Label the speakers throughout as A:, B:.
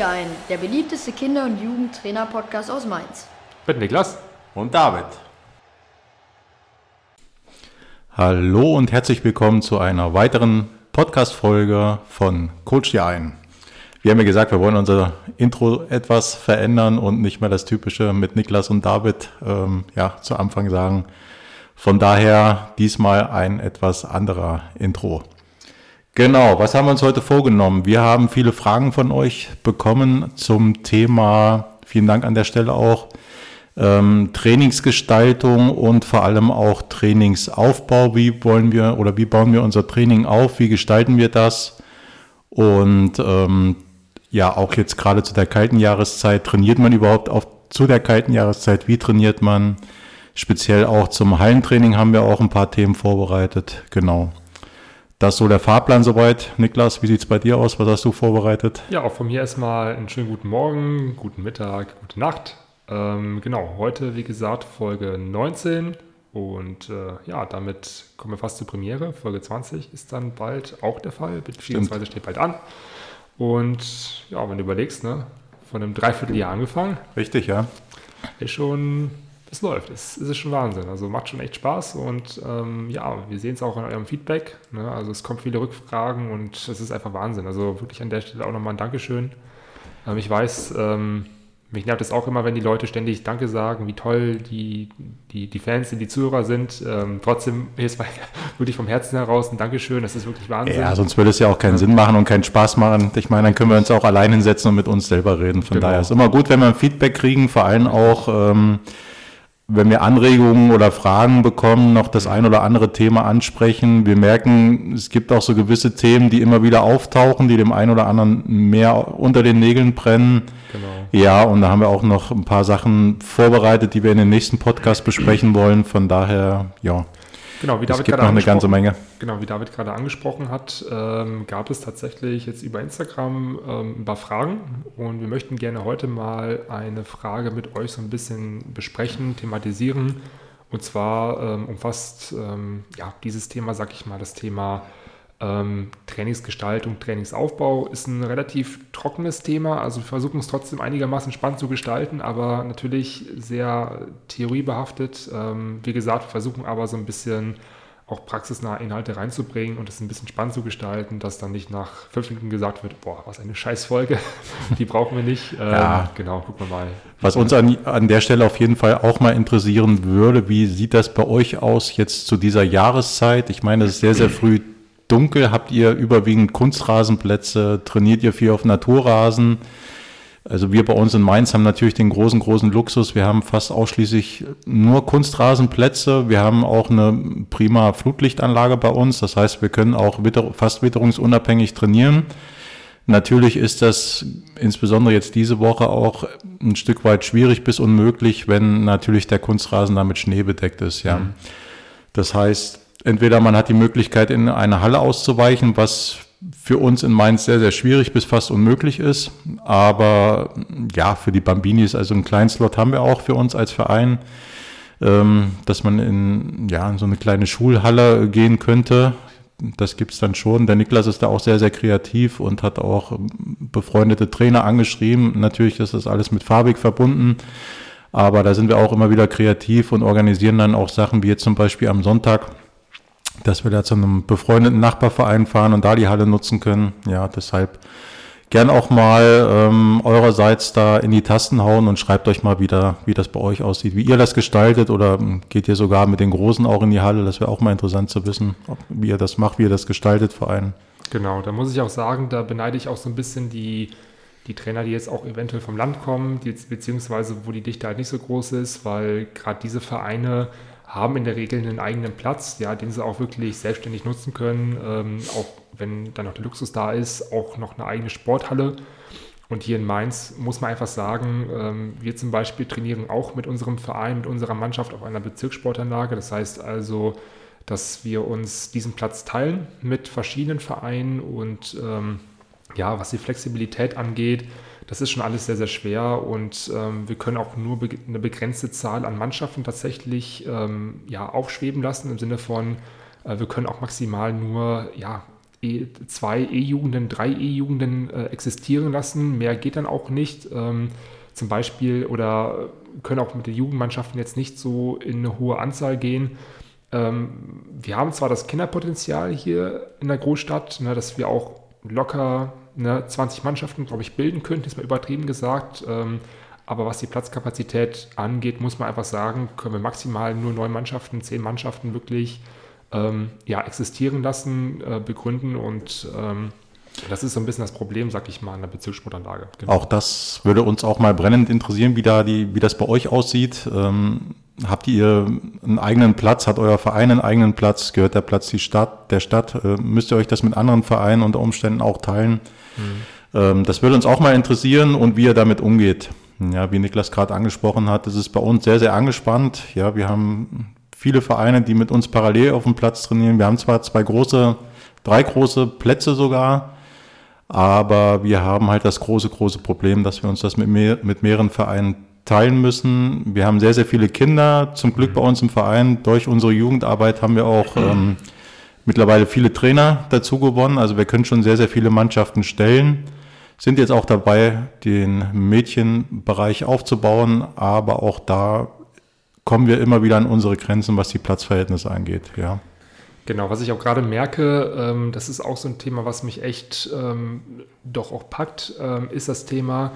A: Dir ein, der beliebteste Kinder- und Jugendtrainer-Podcast aus Mainz.
B: Mit Niklas
C: und David.
B: Hallo und herzlich willkommen zu einer weiteren Podcast-Folge von Coach dir ein. Wir haben ja gesagt, wir wollen unser Intro etwas verändern und nicht mehr das typische mit Niklas und David ähm, ja, zu Anfang sagen. Von daher diesmal ein etwas anderer Intro. Genau, was haben wir uns heute vorgenommen? Wir haben viele Fragen von euch bekommen zum Thema, vielen Dank an der Stelle auch, ähm, Trainingsgestaltung und vor allem auch Trainingsaufbau. Wie wollen wir oder wie bauen wir unser Training auf? Wie gestalten wir das? Und ähm, ja, auch jetzt gerade zu der kalten Jahreszeit, trainiert man überhaupt auf, zu der kalten Jahreszeit? Wie trainiert man? Speziell auch zum Hallentraining haben wir auch ein paar Themen vorbereitet. Genau. Das ist so der Fahrplan soweit. Niklas, wie sieht es bei dir aus? Was hast du vorbereitet?
C: Ja, auch von mir erstmal einen schönen guten Morgen, guten Mittag, gute Nacht. Ähm, genau, heute, wie gesagt, Folge 19. Und äh, ja, damit kommen wir fast zur Premiere. Folge 20 ist dann bald auch der Fall, beziehungsweise steht bald an. Und ja, wenn du überlegst, ne, von einem Dreivierteljahr angefangen.
B: Richtig, ja.
C: Ist schon es läuft. Es, es ist schon Wahnsinn. Also macht schon echt Spaß und ähm, ja, wir sehen es auch in eurem Feedback. Ne? Also es kommen viele Rückfragen und es ist einfach Wahnsinn. Also wirklich an der Stelle auch nochmal ein Dankeschön. Ähm, ich weiß, ähm, mich nervt es auch immer, wenn die Leute ständig Danke sagen, wie toll die, die, die Fans, die Zuhörer sind. Ähm, trotzdem ist wirklich vom Herzen heraus ein Dankeschön. Das ist wirklich Wahnsinn.
B: Ja, sonst würde es ja auch keinen. Sinn machen und keinen Spaß machen. Ich meine, dann können wir uns auch allein hinsetzen und mit uns selber reden. Von genau. daher ist es immer gut, wenn wir ein Feedback kriegen, vor allem auch ähm, wenn wir Anregungen oder Fragen bekommen, noch das ein oder andere Thema ansprechen. Wir merken, es gibt auch so gewisse Themen, die immer wieder auftauchen, die dem einen oder anderen mehr unter den Nägeln brennen. Genau. Ja, und da haben wir auch noch ein paar Sachen vorbereitet, die wir in den nächsten Podcast besprechen wollen. Von daher, ja.
C: Genau, wie David
B: gibt noch eine ganze Menge.
C: Genau, wie David gerade angesprochen hat, ähm, gab es tatsächlich jetzt über Instagram ähm, ein paar Fragen und wir möchten gerne heute mal eine Frage mit euch so ein bisschen besprechen, thematisieren. Und zwar ähm, umfasst ähm, ja, dieses Thema, sag ich mal, das Thema ähm, Trainingsgestaltung, Trainingsaufbau ist ein relativ trockenes Thema. Also wir versuchen es trotzdem einigermaßen spannend zu gestalten, aber natürlich sehr theoriebehaftet. Ähm, wie gesagt, wir versuchen aber so ein bisschen auch praxisnahe Inhalte reinzubringen und es ein bisschen spannend zu gestalten, dass dann nicht nach fünf Minuten gesagt wird, boah, was eine Scheißfolge, die brauchen wir nicht.
B: Ähm, ja. Genau, gucken wir mal. Was uns an, an der Stelle auf jeden Fall auch mal interessieren würde, wie sieht das bei euch aus jetzt zu dieser Jahreszeit? Ich meine, es ist sehr, sehr früh dunkel? Habt ihr überwiegend Kunstrasenplätze? Trainiert ihr viel auf Naturrasen? Also wir bei uns in Mainz haben natürlich den großen, großen Luxus. Wir haben fast ausschließlich nur Kunstrasenplätze. Wir haben auch eine prima Flutlichtanlage bei uns. Das heißt, wir können auch witter fast witterungsunabhängig trainieren. Natürlich ist das insbesondere jetzt diese Woche auch ein Stück weit schwierig bis unmöglich, wenn natürlich der Kunstrasen damit Schnee bedeckt ist. Ja. Mhm. Das heißt, entweder man hat die Möglichkeit, in eine Halle auszuweichen, was für uns in Mainz sehr, sehr schwierig bis fast unmöglich ist. Aber ja, für die Bambinis, also einen kleinen Slot haben wir auch für uns als Verein, ähm, dass man in, ja, in so eine kleine Schulhalle gehen könnte. Das gibt's dann schon. Der Niklas ist da auch sehr, sehr kreativ und hat auch befreundete Trainer angeschrieben. Natürlich ist das alles mit Farbig verbunden. Aber da sind wir auch immer wieder kreativ und organisieren dann auch Sachen wie jetzt zum Beispiel am Sonntag dass wir da zu einem befreundeten Nachbarverein fahren und da die Halle nutzen können. Ja, deshalb gern auch mal ähm, eurerseits da in die Tasten hauen und schreibt euch mal wieder, wie das bei euch aussieht, wie ihr das gestaltet oder ähm, geht ihr sogar mit den Großen auch in die Halle? Das wäre auch mal interessant zu wissen, ob, wie ihr das macht, wie ihr das gestaltet für einen.
C: Genau, da muss ich auch sagen, da beneide ich auch so ein bisschen die, die Trainer, die jetzt auch eventuell vom Land kommen, die, beziehungsweise wo die Dichte halt nicht so groß ist, weil gerade diese Vereine haben in der Regel einen eigenen Platz, ja, den sie auch wirklich selbstständig nutzen können. Ähm, auch wenn dann noch der Luxus da ist, auch noch eine eigene Sporthalle. Und hier in Mainz muss man einfach sagen, ähm, wir zum Beispiel trainieren auch mit unserem Verein, mit unserer Mannschaft auf einer Bezirkssportanlage. Das heißt also, dass wir uns diesen Platz teilen mit verschiedenen Vereinen und ähm, ja, was die Flexibilität angeht, das ist schon alles sehr, sehr schwer und ähm, wir können auch nur be eine begrenzte Zahl an Mannschaften tatsächlich ähm, ja, aufschweben lassen im Sinne von, äh, wir können auch maximal nur ja, E, zwei E-Jugenden, drei E-Jugenden äh, existieren lassen. Mehr geht dann auch nicht. Ähm, zum Beispiel oder können auch mit den Jugendmannschaften jetzt nicht so in eine hohe Anzahl gehen. Ähm, wir haben zwar das Kinderpotenzial hier in der Großstadt, ne, dass wir auch locker ne, 20 Mannschaften, glaube ich, bilden könnten, ist mal übertrieben gesagt. Ähm, aber was die Platzkapazität angeht, muss man einfach sagen, können wir maximal nur neun Mannschaften, zehn Mannschaften wirklich ähm, ja, existieren lassen, äh, begründen und ähm, das ist so ein bisschen das Problem, sag ich mal, an der Bezirkssportanlage.
B: Genau. Auch das würde uns auch mal brennend interessieren, wie, da die, wie das bei euch aussieht. Ähm, habt ihr einen eigenen Platz? Hat euer Verein einen eigenen Platz? Gehört der Platz die Stadt, der Stadt? Äh, müsst ihr euch das mit anderen Vereinen unter Umständen auch teilen? Mhm. Das würde uns auch mal interessieren und wie ihr damit umgeht. Ja, wie Niklas gerade angesprochen hat, ist es bei uns sehr, sehr angespannt. Ja, wir haben viele Vereine, die mit uns parallel auf dem Platz trainieren. Wir haben zwar zwei große, drei große Plätze sogar, aber wir haben halt das große, große Problem, dass wir uns das mit, mehr, mit mehreren Vereinen teilen müssen. Wir haben sehr, sehr viele Kinder. Zum Glück bei uns im Verein. Durch unsere Jugendarbeit haben wir auch ähm, mittlerweile viele Trainer dazu gewonnen. Also wir können schon sehr, sehr viele Mannschaften stellen. Sind jetzt auch dabei, den Mädchenbereich aufzubauen, aber auch da kommen wir immer wieder an unsere Grenzen, was die Platzverhältnisse angeht. Ja.
C: Genau, was ich auch gerade merke, ähm, das ist auch so ein Thema, was mich echt ähm, doch auch packt, ähm, ist das Thema,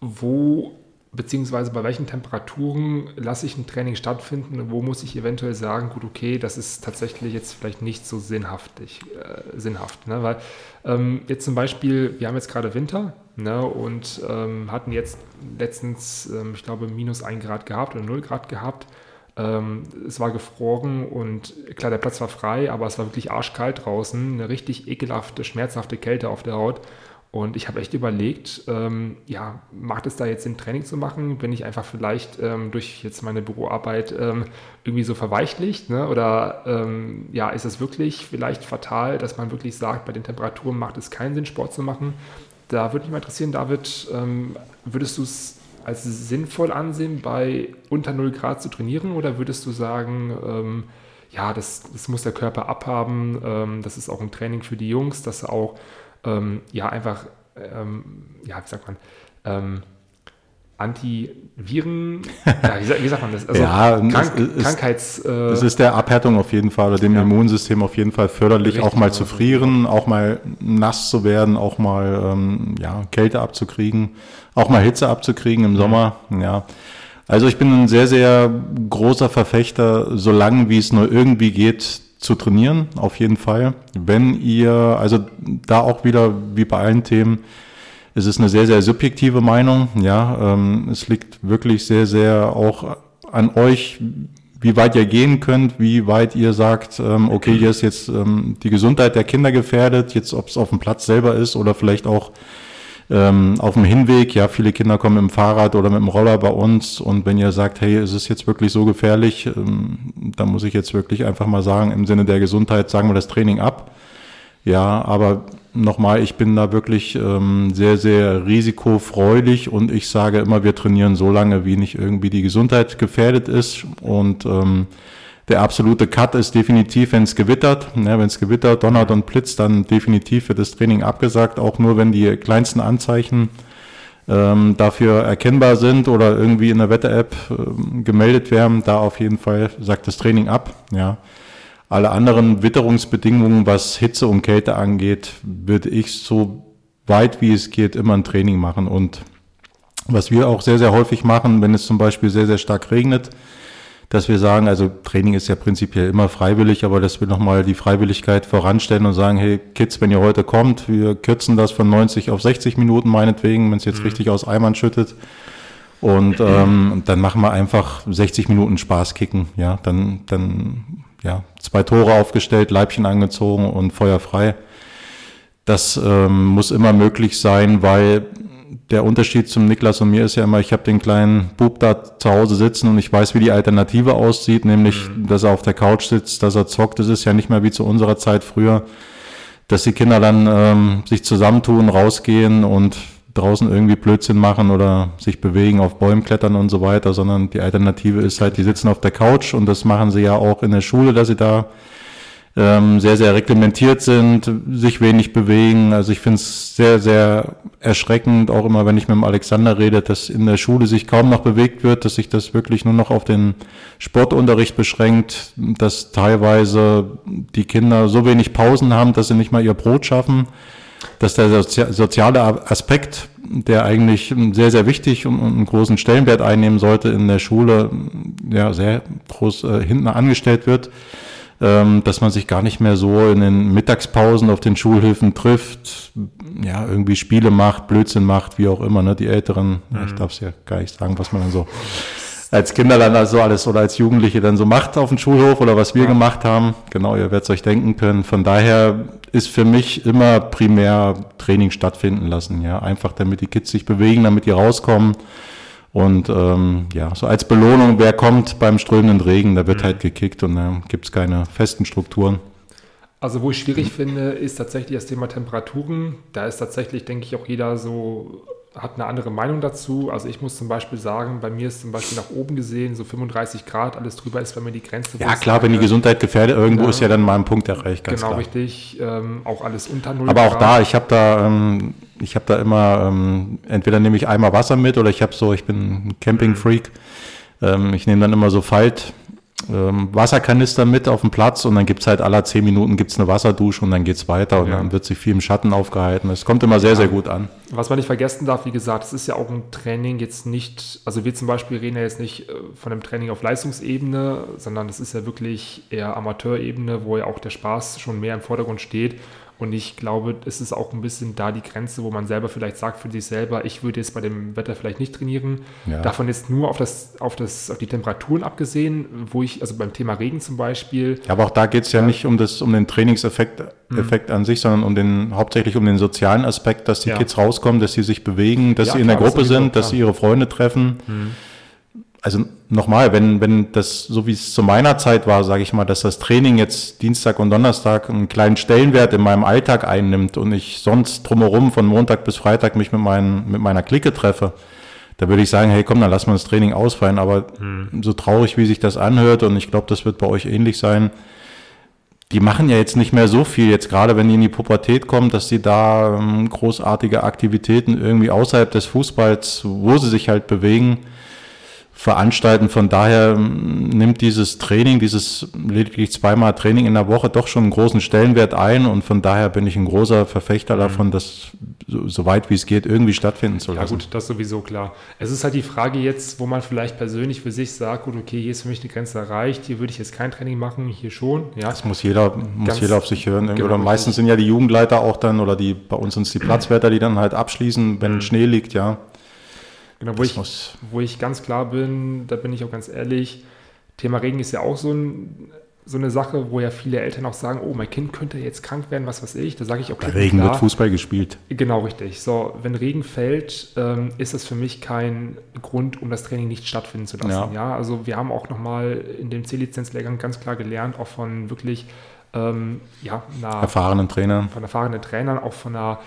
C: wo beziehungsweise bei welchen Temperaturen lasse ich ein Training stattfinden und wo muss ich eventuell sagen, gut, okay, das ist tatsächlich jetzt vielleicht nicht so sinnhaftig, äh, sinnhaft. Ne? Weil ähm, jetzt zum Beispiel, wir haben jetzt gerade Winter ne? und ähm, hatten jetzt letztens, ähm, ich glaube, minus 1 Grad gehabt oder 0 Grad gehabt. Ähm, es war gefroren und klar, der Platz war frei, aber es war wirklich arschkalt draußen, eine richtig ekelhafte, schmerzhafte Kälte auf der Haut. Und ich habe echt überlegt, ähm, ja, macht es da jetzt Sinn, Training zu machen, wenn ich einfach vielleicht ähm, durch jetzt meine Büroarbeit ähm, irgendwie so verweichlicht? Ne? Oder ähm, ja, ist es wirklich vielleicht fatal, dass man wirklich sagt, bei den Temperaturen macht es keinen Sinn, Sport zu machen? Da würde mich mal interessieren, David, ähm, würdest du es als sinnvoll ansehen, bei unter 0 Grad zu trainieren? Oder würdest du sagen, ähm, ja, das, das muss der Körper abhaben, das ist auch ein Training für die Jungs, dass auch ähm, ja einfach, ähm, ja, wie sagt man, ähm, Antiviren, ja,
B: wie, sagt man das? Also ja, Krank es, Krankheits. Äh, es ist der Abhärtung auf jeden Fall oder dem ja. Immunsystem auf jeden Fall förderlich, Richtig, auch mal zu frieren, auch mal nass zu werden, auch mal ähm, ja, Kälte abzukriegen, auch mal Hitze abzukriegen im Sommer. Ja. Also ich bin ein sehr, sehr großer Verfechter, solange wie es nur irgendwie geht, zu trainieren, auf jeden Fall. Wenn ihr, also da auch wieder wie bei allen Themen, es ist eine sehr, sehr subjektive Meinung. Ja, ähm, es liegt wirklich sehr, sehr auch an euch, wie weit ihr gehen könnt, wie weit ihr sagt, ähm, okay, hier ist jetzt ähm, die Gesundheit der Kinder gefährdet, jetzt ob es auf dem Platz selber ist oder vielleicht auch ähm, auf dem Hinweg, ja, viele Kinder kommen dem Fahrrad oder mit dem Roller bei uns und wenn ihr sagt, hey, ist es jetzt wirklich so gefährlich, ähm, dann muss ich jetzt wirklich einfach mal sagen, im Sinne der Gesundheit sagen wir das Training ab. Ja, aber nochmal, ich bin da wirklich ähm, sehr, sehr risikofreudig und ich sage immer, wir trainieren so lange, wie nicht irgendwie die Gesundheit gefährdet ist und ähm, der absolute Cut ist definitiv, wenn es gewittert. Ja, wenn es gewittert, donnert und blitzt, dann definitiv wird das Training abgesagt, auch nur wenn die kleinsten Anzeichen ähm, dafür erkennbar sind oder irgendwie in der Wetter-App äh, gemeldet werden. Da auf jeden Fall sagt das Training ab. Ja. Alle anderen Witterungsbedingungen, was Hitze und Kälte angeht, würde ich so weit wie es geht immer ein Training machen. Und was wir auch sehr, sehr häufig machen, wenn es zum Beispiel sehr, sehr stark regnet, dass wir sagen, also Training ist ja prinzipiell immer freiwillig, aber dass wir nochmal die Freiwilligkeit voranstellen und sagen, hey Kids, wenn ihr heute kommt, wir kürzen das von 90 auf 60 Minuten meinetwegen, wenn es jetzt mhm. richtig aus Eimern schüttet. Und ähm, dann machen wir einfach 60 Minuten Spaß kicken, ja, dann, dann, ja, zwei Tore aufgestellt, Leibchen angezogen und Feuer frei. Das ähm, muss immer möglich sein, weil der Unterschied zum Niklas und mir ist ja immer, ich habe den kleinen Bub da zu Hause sitzen und ich weiß, wie die Alternative aussieht, nämlich, mhm. dass er auf der Couch sitzt, dass er zockt. Das ist ja nicht mehr wie zu unserer Zeit früher, dass die Kinder dann ähm, sich zusammentun, rausgehen und draußen irgendwie Blödsinn machen oder sich bewegen, auf Bäumen klettern und so weiter, sondern die Alternative ist halt, die sitzen auf der Couch und das machen sie ja auch in der Schule, dass sie da ähm, sehr, sehr reglementiert sind, sich wenig bewegen. Also ich finde es sehr, sehr erschreckend, auch immer wenn ich mit dem Alexander rede, dass in der Schule sich kaum noch bewegt wird, dass sich das wirklich nur noch auf den Sportunterricht beschränkt, dass teilweise die Kinder so wenig Pausen haben, dass sie nicht mal ihr Brot schaffen, dass der soziale Aspekt, der eigentlich sehr, sehr wichtig und einen großen Stellenwert einnehmen sollte in der Schule, ja, sehr groß äh, hinten angestellt wird dass man sich gar nicht mehr so in den Mittagspausen auf den Schulhilfen trifft, ja, irgendwie Spiele macht, Blödsinn macht, wie auch immer, ne? Die Älteren, mhm. ich darf es ja gar nicht sagen, was man dann so als Kinder dann also alles oder als Jugendliche dann so macht auf dem Schulhof oder was wir ja. gemacht haben. Genau, ihr werdet es euch denken können. Von daher ist für mich immer primär Training stattfinden lassen. Ja, einfach damit die Kids sich bewegen, damit die rauskommen. Und ähm, ja, so als Belohnung, wer kommt beim strömenden Regen, da wird mhm. halt gekickt und da gibt es keine festen Strukturen.
C: Also wo ich schwierig finde, ist tatsächlich das Thema Temperaturen. Da ist tatsächlich, denke ich, auch jeder so hat eine andere Meinung dazu. Also ich muss zum Beispiel sagen, bei mir ist zum Beispiel nach oben gesehen so 35 Grad, alles drüber ist bei mir die Grenze.
B: Ja klar, wenn die Gesundheit gefährdet, irgendwo ja, ist ja dann mal ein Punkt erreicht.
C: Ganz genau, klar. richtig. Ähm, auch alles unter
B: 0 Aber Grad. auch da, ich habe da, ähm, ich habe da immer, ähm, entweder nehme ich einmal Wasser mit oder ich habe so, ich bin ein Camping-Freak. Ähm, ich nehme dann immer so Falt, ähm, Wasserkanister mit auf dem Platz und dann gibt's halt alle zehn Minuten gibt's eine Wasserdusche und dann geht's weiter und ja. dann wird sich viel im Schatten aufgehalten. Es kommt immer sehr, ja. sehr gut an.
C: Was man nicht vergessen darf, wie gesagt, es ist ja auch ein Training jetzt nicht, also wir zum Beispiel reden ja jetzt nicht äh, von einem Training auf Leistungsebene, sondern das ist ja wirklich eher Amateurebene, wo ja auch der Spaß schon mehr im Vordergrund steht. Und ich glaube, es ist auch ein bisschen da die Grenze, wo man selber vielleicht sagt für sich selber, ich würde jetzt bei dem Wetter vielleicht nicht trainieren. Ja. Davon jetzt nur auf, das, auf, das, auf die Temperaturen abgesehen, wo ich, also beim Thema Regen zum Beispiel.
B: Ja, aber auch da geht es ja, ja nicht um, das, um den Trainingseffekt mhm. Effekt an sich, sondern um den, hauptsächlich um den sozialen Aspekt, dass die ja. Kids rauskommen, dass sie sich bewegen, dass sie in klar, der Gruppe sind, dass sie ihre Freunde treffen. Mhm also nochmal, wenn, wenn das, so wie es zu meiner Zeit war, sage ich mal, dass das Training jetzt Dienstag und Donnerstag einen kleinen Stellenwert in meinem Alltag einnimmt und ich sonst drumherum von Montag bis Freitag mich mit, meinen, mit meiner Clique treffe, da würde ich sagen, hey komm, dann lass mal das Training ausfallen. Aber hm. so traurig, wie sich das anhört, und ich glaube, das wird bei euch ähnlich sein, die machen ja jetzt nicht mehr so viel, jetzt gerade wenn die in die Pubertät kommen, dass sie da ähm, großartige Aktivitäten irgendwie außerhalb des Fußballs, wo sie sich halt bewegen, veranstalten. Von daher ähm, nimmt dieses Training, dieses lediglich zweimal Training in der Woche doch schon einen großen Stellenwert ein und von daher bin ich ein großer Verfechter mhm. davon, das so, so, weit wie es geht irgendwie stattfinden zu lassen.
C: Ja gut, das sowieso klar. Es ist halt die Frage jetzt, wo man vielleicht persönlich für sich sagt, gut, okay, hier ist für mich eine Grenze erreicht, hier würde ich jetzt kein Training machen, hier schon. Ja.
B: Das muss jeder, muss jeder auf sich hören. Genau, oder meistens sind ja die Jugendleiter auch dann oder die bei uns sind es die Platzwärter, die dann halt abschließen, wenn mhm. Schnee liegt, ja.
C: Genau, wo ich, wo ich ganz klar bin, da bin ich auch ganz ehrlich, Thema Regen ist ja auch so, ein, so eine Sache, wo ja viele Eltern auch sagen, oh, mein Kind könnte jetzt krank werden, was weiß ich. Da sage ich auch
B: Bei Regen klar, wird Fußball gespielt.
C: Genau, richtig. So, wenn Regen fällt, ähm, ist das für mich kein Grund, um das Training nicht stattfinden zu lassen. Ja, ja? also wir haben auch nochmal in dem C-Lizenz-Lehrgang ganz klar gelernt, auch von wirklich ähm, ja,
B: einer, erfahrenen Trainern.
C: Von erfahrenen Trainern, auch von einer,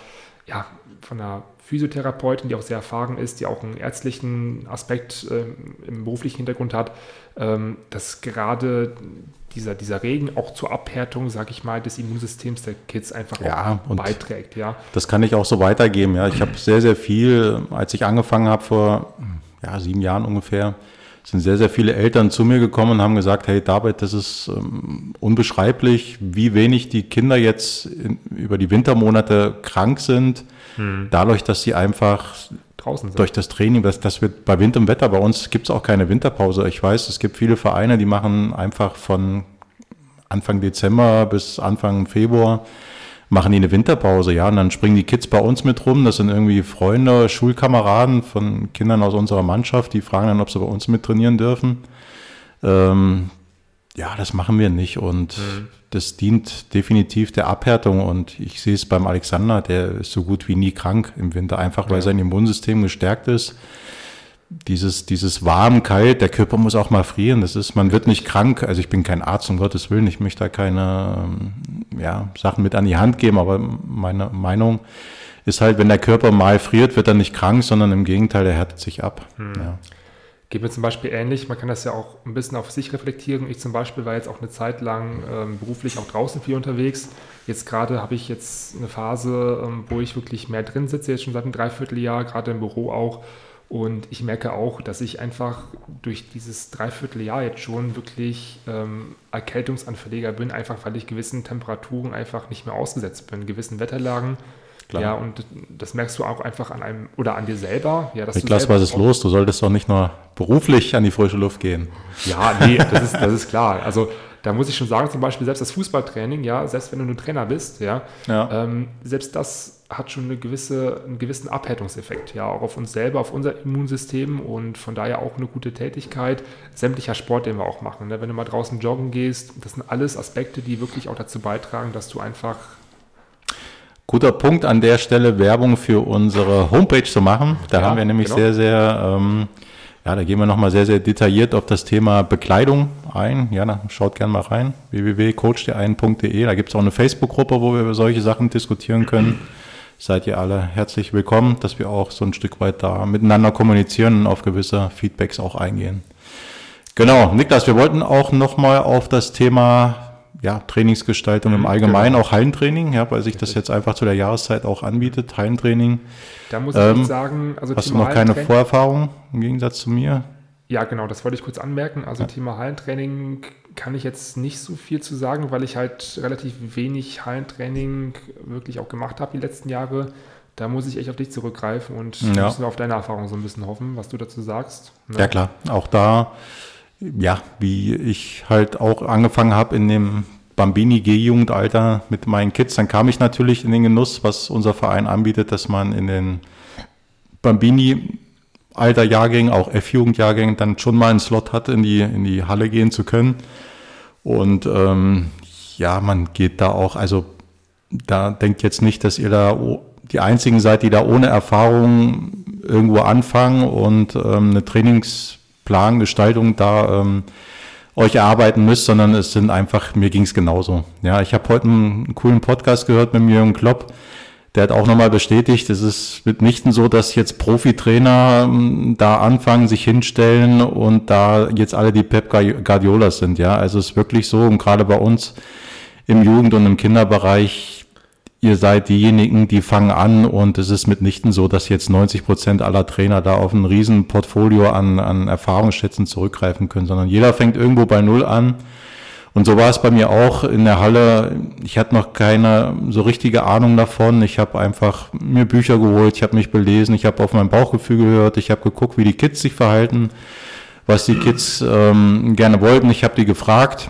C: ja, von einer Physiotherapeutin, die auch sehr erfahren ist, die auch einen ärztlichen Aspekt äh, im beruflichen Hintergrund hat, ähm, dass gerade dieser, dieser Regen auch zur Abhärtung, sage ich mal, des Immunsystems der Kids einfach
B: ja, beiträgt. Ja, das kann ich auch so weitergeben. Ja, ich habe sehr, sehr viel, als ich angefangen habe vor ja, sieben Jahren ungefähr, sind sehr, sehr viele Eltern zu mir gekommen und haben gesagt, hey David, das ist ähm, unbeschreiblich, wie wenig die Kinder jetzt in, über die Wintermonate krank sind, hm. dadurch, dass sie einfach draußen sind. Durch das Training, das, das wird bei Wind und Wetter, bei uns gibt es auch keine Winterpause. Ich weiß, es gibt viele Vereine, die machen einfach von Anfang Dezember bis Anfang Februar machen die eine Winterpause, ja, und dann springen die Kids bei uns mit rum. Das sind irgendwie Freunde, Schulkameraden von Kindern aus unserer Mannschaft, die fragen dann, ob sie bei uns mit trainieren dürfen. Ähm, ja, das machen wir nicht und mhm. das dient definitiv der Abhärtung und ich sehe es beim Alexander, der ist so gut wie nie krank im Winter, einfach weil ja. sein Immunsystem gestärkt ist. Dieses, dieses warm, kalt, der Körper muss auch mal frieren. Das ist, man wird nicht krank. Also ich bin kein Arzt, um Gottes Willen. Ich möchte da keine ähm, ja, Sachen mit an die Hand geben, aber meine Meinung ist halt, wenn der Körper mal friert, wird er nicht krank, sondern im Gegenteil, er härtet sich ab.
C: Hm.
B: Ja.
C: Geht mir zum Beispiel ähnlich, man kann das ja auch ein bisschen auf sich reflektieren. Ich zum Beispiel war jetzt auch eine Zeit lang ähm, beruflich auch draußen viel unterwegs. Jetzt gerade habe ich jetzt eine Phase, ähm, wo ich wirklich mehr drin sitze, jetzt schon seit einem Dreivierteljahr, gerade im Büro auch. Und ich merke auch, dass ich einfach durch dieses Dreivierteljahr jetzt schon wirklich ähm, erkältungsanfälliger bin, einfach weil ich gewissen Temperaturen einfach nicht mehr ausgesetzt bin, gewissen Wetterlagen. Klar. Ja, und das merkst du auch einfach an einem oder an dir selber. Ja,
B: dass Niklas, was ist los? Du solltest doch nicht nur beruflich an die frische Luft gehen.
C: Ja, nee, das ist, das ist klar. Also da muss ich schon sagen, zum Beispiel selbst das Fußballtraining, ja, selbst wenn du ein Trainer bist, ja, ja. Ähm, selbst das hat schon eine gewisse, einen gewissen Abhärtungseffekt, ja, auch auf uns selber, auf unser Immunsystem und von daher auch eine gute Tätigkeit. Sämtlicher Sport, den wir auch machen. Ne? Wenn du mal draußen joggen gehst, das sind alles Aspekte, die wirklich auch dazu beitragen, dass du einfach
B: Guter Punkt an der Stelle, Werbung für unsere Homepage zu machen. Da ja, haben wir nämlich genau. sehr, sehr, ähm, ja, da gehen wir nochmal sehr, sehr detailliert auf das Thema Bekleidung ein. Ja, da schaut gerne mal rein, www.coachdein.de. Da gibt es auch eine Facebook-Gruppe, wo wir über solche Sachen diskutieren können. Seid ihr alle herzlich willkommen, dass wir auch so ein Stück weit da miteinander kommunizieren und auf gewisse Feedbacks auch eingehen. Genau, Niklas, wir wollten auch nochmal auf das Thema ja, Trainingsgestaltung im mhm, Allgemeinen, genau. auch Hallentraining, ja, weil sich das jetzt einfach zu der Jahreszeit auch anbietet, Hallentraining.
C: Da muss ich ähm, sagen,
B: also hast du noch keine Vorerfahrung im Gegensatz zu mir?
C: Ja, genau, das wollte ich kurz anmerken. Also ja. Thema Hallentraining kann ich jetzt nicht so viel zu sagen, weil ich halt relativ wenig Hallentraining wirklich auch gemacht habe die letzten Jahre. Da muss ich echt auf dich zurückgreifen und ja. müssen wir auf deine Erfahrung so ein bisschen hoffen, was du dazu sagst.
B: Ne? Ja klar, auch da ja, wie ich halt auch angefangen habe in dem Bambini G-Jugendalter mit meinen Kids, dann kam ich natürlich in den Genuss, was unser Verein anbietet, dass man in den Bambini alter Jahrgängen, auch F-Jugendjahrgängen, dann schon mal einen Slot hat, in die, in die Halle gehen zu können. Und ähm, ja, man geht da auch, also da denkt jetzt nicht, dass ihr da die einzigen seid, die da ohne Erfahrung irgendwo anfangen und ähm, eine Trainings- Plangestaltung da ähm, euch erarbeiten müsst, sondern es sind einfach, mir ging es genauso. Ja, ich habe heute einen coolen Podcast gehört mit Jürgen Klopp. Der hat auch nochmal bestätigt, es ist mitnichten so, dass jetzt Profitrainer ähm, da anfangen, sich hinstellen und da jetzt alle die Pep Guardiolas sind. Ja, also es ist wirklich so und gerade bei uns im Jugend- und im Kinderbereich ihr seid diejenigen, die fangen an und es ist mitnichten so, dass jetzt 90 Prozent aller Trainer da auf ein riesen Portfolio an, an Erfahrungsschätzen zurückgreifen können, sondern jeder fängt irgendwo bei Null an. Und so war es bei mir auch in der Halle. Ich hatte noch keine so richtige Ahnung davon. Ich habe einfach mir Bücher geholt, ich habe mich belesen, ich habe auf mein Bauchgefühl gehört, ich habe geguckt, wie die Kids sich verhalten, was die Kids ähm, gerne wollten. Ich habe die gefragt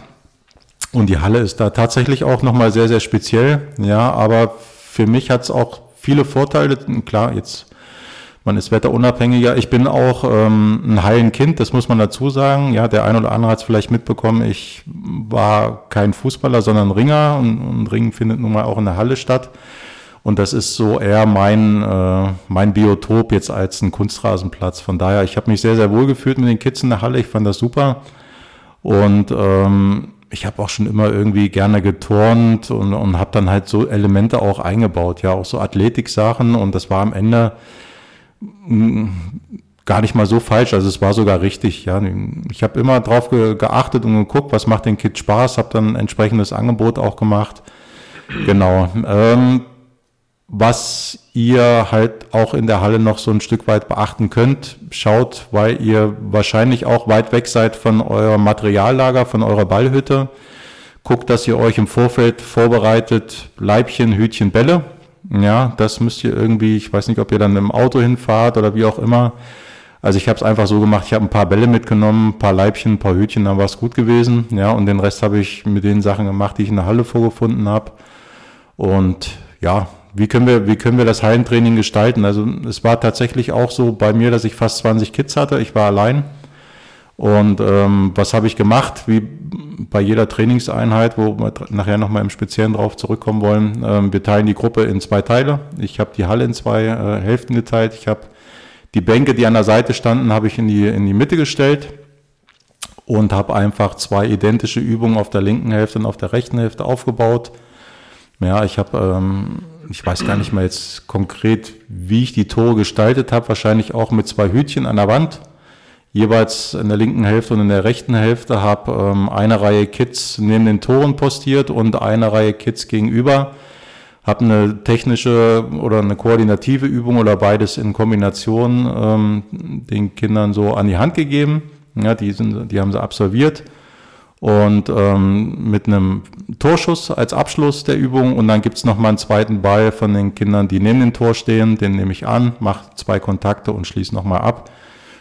B: und die Halle ist da tatsächlich auch nochmal sehr, sehr speziell. Ja, aber für mich hat es auch viele Vorteile. Klar, jetzt, man ist wetterunabhängiger. Ich bin auch ähm, ein Hallenkind, das muss man dazu sagen. Ja, der ein oder andere hat es vielleicht mitbekommen. Ich war kein Fußballer, sondern Ringer. Und, und Ringen findet nun mal auch in der Halle statt. Und das ist so eher mein, äh, mein Biotop jetzt als ein Kunstrasenplatz. Von daher, ich habe mich sehr, sehr wohl gefühlt mit den Kids in der Halle. Ich fand das super. Und ähm, ich habe auch schon immer irgendwie gerne geturnt und, und habe dann halt so Elemente auch eingebaut, ja, auch so Athletik-Sachen und das war am Ende mm, gar nicht mal so falsch, also es war sogar richtig, ja. Ich habe immer drauf ge geachtet und geguckt, was macht den Kids Spaß, habe dann entsprechendes Angebot auch gemacht. Genau. Ähm, was ihr halt auch in der Halle noch so ein Stück weit beachten könnt. Schaut, weil ihr wahrscheinlich auch weit weg seid von eurem Materiallager, von eurer Ballhütte. Guckt, dass ihr euch im Vorfeld vorbereitet, Leibchen, Hütchen, Bälle. Ja, das müsst ihr irgendwie, ich weiß nicht, ob ihr dann im Auto hinfahrt oder wie auch immer. Also ich habe es einfach so gemacht, ich habe ein paar Bälle mitgenommen, ein paar Leibchen, ein paar Hütchen, dann war es gut gewesen. Ja, und den Rest habe ich mit den Sachen gemacht, die ich in der Halle vorgefunden habe. Und ja, wie können wir, wie können wir das Hallentraining gestalten? Also es war tatsächlich auch so bei mir, dass ich fast 20 Kids hatte. Ich war allein. Und ähm, was habe ich gemacht? Wie bei jeder Trainingseinheit, wo wir nachher nochmal im Speziellen drauf zurückkommen wollen. Ähm, wir teilen die Gruppe in zwei Teile. Ich habe die Halle in zwei äh, Hälften geteilt. Ich habe die Bänke, die an der Seite standen, habe ich in die, in die Mitte gestellt und habe einfach zwei identische Übungen auf der linken Hälfte und auf der rechten Hälfte aufgebaut. Ja, ich habe ähm, ich weiß gar nicht mal jetzt konkret, wie ich die Tore gestaltet habe, wahrscheinlich auch mit zwei Hütchen an der Wand, jeweils in der linken Hälfte und in der rechten Hälfte, habe ähm, eine Reihe Kids neben den Toren postiert und eine Reihe Kids gegenüber. Habe eine technische oder eine koordinative Übung oder beides in Kombination ähm, den Kindern so an die Hand gegeben. Ja, die, sind, die haben sie absolviert und ähm, mit einem Torschuss als Abschluss der Übung und dann gibt's noch mal einen zweiten Ball von den Kindern, die neben dem Tor stehen, den nehme ich an, mache zwei Kontakte und schließe noch mal ab.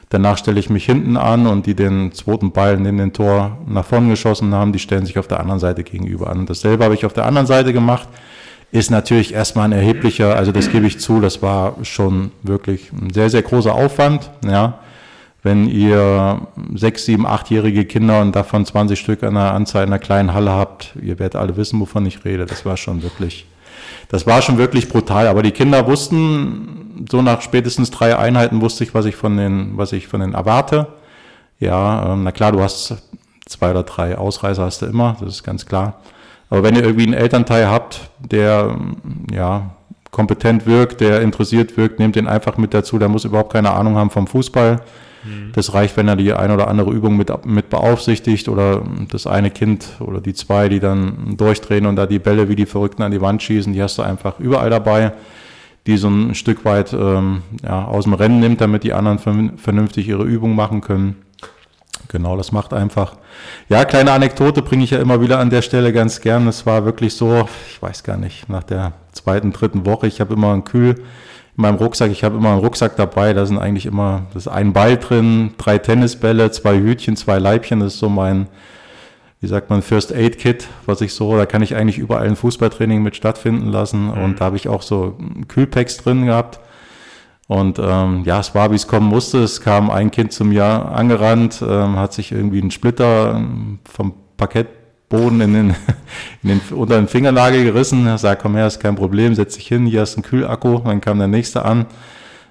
B: Danach stelle ich mich hinten an und die den zweiten Ball neben dem Tor nach vorne geschossen haben, die stellen sich auf der anderen Seite gegenüber an. Dasselbe habe ich auf der anderen Seite gemacht. Ist natürlich erstmal ein erheblicher, also das gebe ich zu, das war schon wirklich ein sehr, sehr großer Aufwand. Ja. Wenn ihr sechs, sieben, achtjährige Kinder und davon 20 Stück an der Anzahl in einer kleinen Halle habt, ihr werdet alle wissen, wovon ich rede. Das war schon wirklich, das war schon wirklich brutal. Aber die Kinder wussten, so nach spätestens drei Einheiten wusste ich, was ich von den, was ich von den erwarte. Ja, ähm, na klar, du hast zwei oder drei Ausreißer hast du immer, das ist ganz klar. Aber wenn ihr irgendwie einen Elternteil habt, der ja kompetent wirkt, der interessiert wirkt, nehmt den einfach mit dazu. Der muss überhaupt keine Ahnung haben vom Fußball. Mhm. Das reicht, wenn er die eine oder andere Übung mit, mit beaufsichtigt oder das eine Kind oder die zwei, die dann durchdrehen und da die Bälle wie die Verrückten an die Wand schießen, die hast du einfach überall dabei die so ein Stück weit ähm, ja, aus dem Rennen nimmt, damit die anderen vernünftig ihre Übung machen können. Genau, das macht einfach. Ja, kleine Anekdote bringe ich ja immer wieder an der Stelle ganz gern. Es war wirklich so, ich weiß gar nicht, nach der zweiten, dritten Woche, ich habe immer einen Kühl in meinem Rucksack, ich habe immer einen Rucksack dabei, da sind eigentlich immer, das ist ein Ball drin, drei Tennisbälle, zwei Hütchen, zwei Leibchen, das ist so mein, wie sagt man, First Aid Kit, was ich so, da kann ich eigentlich überall ein Fußballtraining mit stattfinden lassen. Mhm. Und da habe ich auch so Kühlpacks drin gehabt. Und ähm, ja, es war, wie es kommen musste. Es kam ein Kind zum Jahr angerannt, ähm, hat sich irgendwie einen Splitter ähm, vom Parkettboden in den, in den, unter den Fingernagel gerissen. Er sagt, komm her, ist kein Problem, setz dich hin, hier hast einen Kühlakku. Dann kam der nächste an.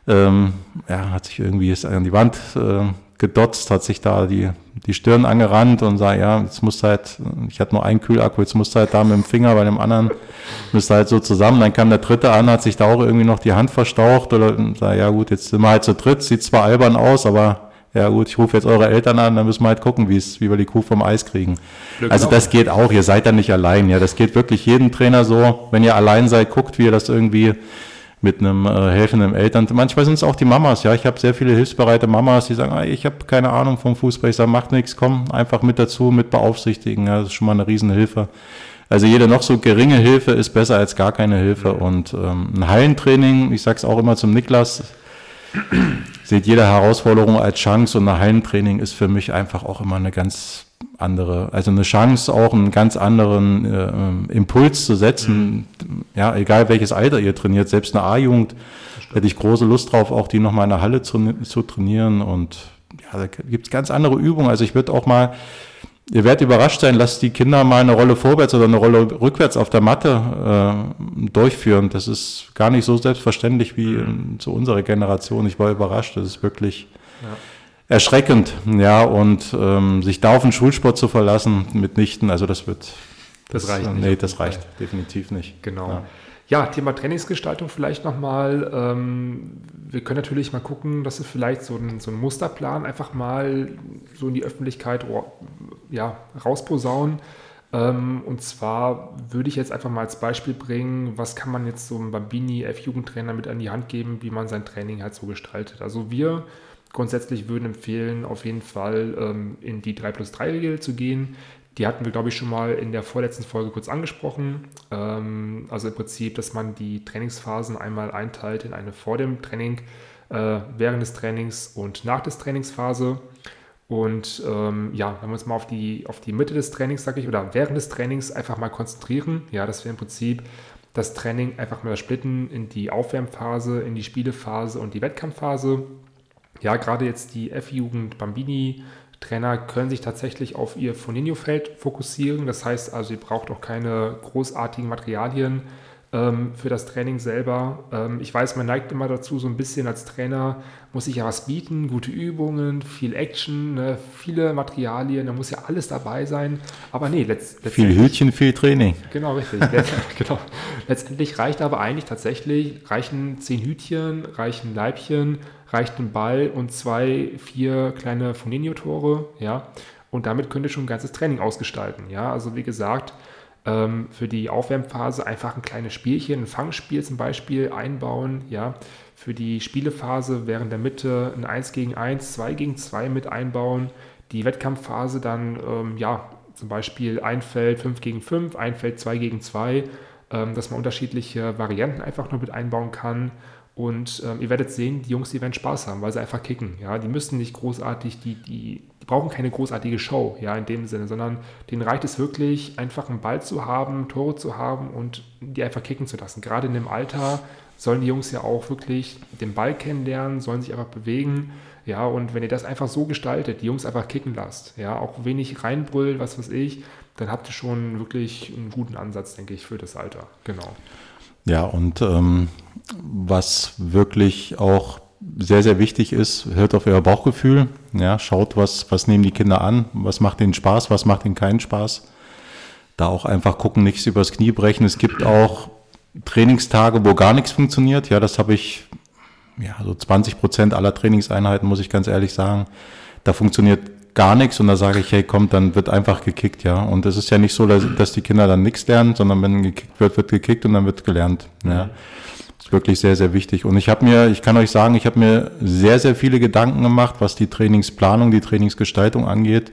B: Ähm, ja, hat sich irgendwie ist an die Wand äh, gedotzt, hat sich da die, die Stirn angerannt und sah, ja, jetzt musst du halt, ich hatte nur einen Kühlakku, jetzt musst du halt da mit dem Finger bei dem anderen, müsst halt so zusammen. Dann kam der dritte an, hat sich da auch irgendwie noch die Hand verstaucht oder sah, ja gut, jetzt sind wir halt zu dritt, sieht zwar albern aus, aber ja gut, ich rufe jetzt eure Eltern an, dann müssen wir halt gucken, wie wir die Kuh vom Eis kriegen. Glück also das geht auch, ihr seid da nicht allein, ja, das geht wirklich jedem Trainer so. Wenn ihr allein seid, guckt, wie ihr das irgendwie mit einem äh, helfenden Eltern. Manchmal sind es auch die Mamas, ja. Ich habe sehr viele hilfsbereite Mamas, die sagen, ah, ich habe keine Ahnung vom Fußball. Ich sage, macht nichts, komm einfach mit dazu, mit beaufsichtigen. Ja, das ist schon mal eine Riesenhilfe. Also jede noch so geringe Hilfe ist besser als gar keine Hilfe. Und ähm, ein Hallentraining, ich sage es auch immer zum Niklas, seht jede Herausforderung als Chance und ein Hallentraining ist für mich einfach auch immer eine ganz andere, also eine Chance, auch einen ganz anderen äh, Impuls zu setzen. Mhm. Ja, egal welches Alter ihr trainiert, selbst eine A-Jugend hätte ich große Lust drauf, auch die nochmal in der Halle zu, zu trainieren. Und ja, da gibt es ganz andere Übungen. Also ich würde auch mal, ihr werdet überrascht sein, lasst die Kinder mal eine Rolle vorwärts oder eine Rolle rückwärts auf der Matte äh, durchführen. Das ist gar nicht so selbstverständlich wie mhm. zu unserer Generation. Ich war überrascht. Das ist wirklich. Ja erschreckend, ja, und ähm, sich da auf den Schulsport zu verlassen, mitnichten, also das wird.
C: Das, das reicht
B: nicht. Nee, das reicht definitiv nicht.
C: Genau. Ja. Ja, Thema Trainingsgestaltung vielleicht nochmal. Ähm, wir können natürlich mal gucken, dass wir vielleicht so einen, so einen Musterplan einfach mal so in die Öffentlichkeit ja, rausposaunen. Ähm, und zwar würde ich jetzt einfach mal als Beispiel bringen, was kann man jetzt so einem Bambini F-Jugendtrainer mit an die Hand geben, wie man sein Training halt so gestaltet. Also wir grundsätzlich würden empfehlen, auf jeden Fall ähm, in die 3 plus 3 Regel zu gehen. Die hatten wir, glaube ich, schon mal in der vorletzten Folge kurz angesprochen. Ähm, also im Prinzip, dass man die Trainingsphasen einmal einteilt in eine vor dem Training, äh, während des Trainings und nach des Trainingsphase. Und ähm, ja, wenn wir uns mal auf die, auf die Mitte des Trainings, sage ich, oder während des Trainings einfach mal konzentrieren, ja, dass wir im Prinzip das Training einfach mal splitten in die Aufwärmphase, in die Spielephase und die Wettkampfphase ja, gerade jetzt die F-Jugend Bambini Trainer können sich tatsächlich auf ihr Foninho-Feld fokussieren. Das heißt also, ihr braucht auch keine großartigen Materialien ähm, für das Training selber. Ähm, ich weiß, man neigt immer dazu, so ein bisschen als Trainer muss ich ja was bieten, gute Übungen, viel Action, ne, viele Materialien, da muss ja alles dabei sein. Aber nee, letzt,
B: letztendlich. Viel Hütchen, viel Training.
C: Genau, richtig. genau. Letztendlich reicht aber eigentlich tatsächlich, reichen zehn Hütchen, reichen Leibchen, reicht ein Ball und zwei, vier kleine Foninho-Tore, ja. Und damit könnt ihr schon ein ganzes Training ausgestalten, ja. Also wie gesagt, ähm, für die Aufwärmphase einfach ein kleines Spielchen, ein Fangspiel zum Beispiel einbauen, ja. Für die Spielephase während der Mitte ein 1 gegen 1, 2 gegen 2 mit einbauen. Die Wettkampfphase dann, ähm, ja, zum Beispiel ein Feld 5 gegen 5, ein Feld 2 gegen 2, ähm, dass man unterschiedliche Varianten einfach nur mit einbauen kann und ähm, ihr werdet sehen, die Jungs, die werden Spaß haben, weil sie einfach kicken. Ja, die müssen nicht großartig, die, die, die brauchen keine großartige Show, ja, in dem Sinne, sondern denen reicht es wirklich, einfach einen Ball zu haben, Tore zu haben und die einfach kicken zu lassen. Gerade in dem Alter sollen die Jungs ja auch wirklich den Ball kennenlernen, sollen sich einfach bewegen. Ja, und wenn ihr das einfach so gestaltet, die Jungs einfach kicken lasst, ja, auch wenig reinbrüllt, was weiß ich, dann habt ihr schon wirklich einen guten Ansatz, denke ich, für das Alter. Genau.
B: Ja, und ähm, was wirklich auch sehr, sehr wichtig ist, hört auf euer Bauchgefühl. Ja, schaut, was, was nehmen die Kinder an, was macht ihnen Spaß, was macht ihnen keinen Spaß. Da auch einfach gucken, nichts übers Knie brechen. Es gibt auch Trainingstage, wo gar nichts funktioniert. Ja, das habe ich, ja, so 20 Prozent aller Trainingseinheiten, muss ich ganz ehrlich sagen. Da funktioniert gar nichts und da sage ich, hey, komm, dann wird einfach gekickt, ja. Und es ist ja nicht so, dass, dass die Kinder dann nichts lernen, sondern wenn gekickt wird, wird gekickt und dann wird gelernt. Ja. Das ist wirklich sehr, sehr wichtig. Und ich habe mir, ich kann euch sagen, ich habe mir sehr, sehr viele Gedanken gemacht, was die Trainingsplanung, die Trainingsgestaltung angeht.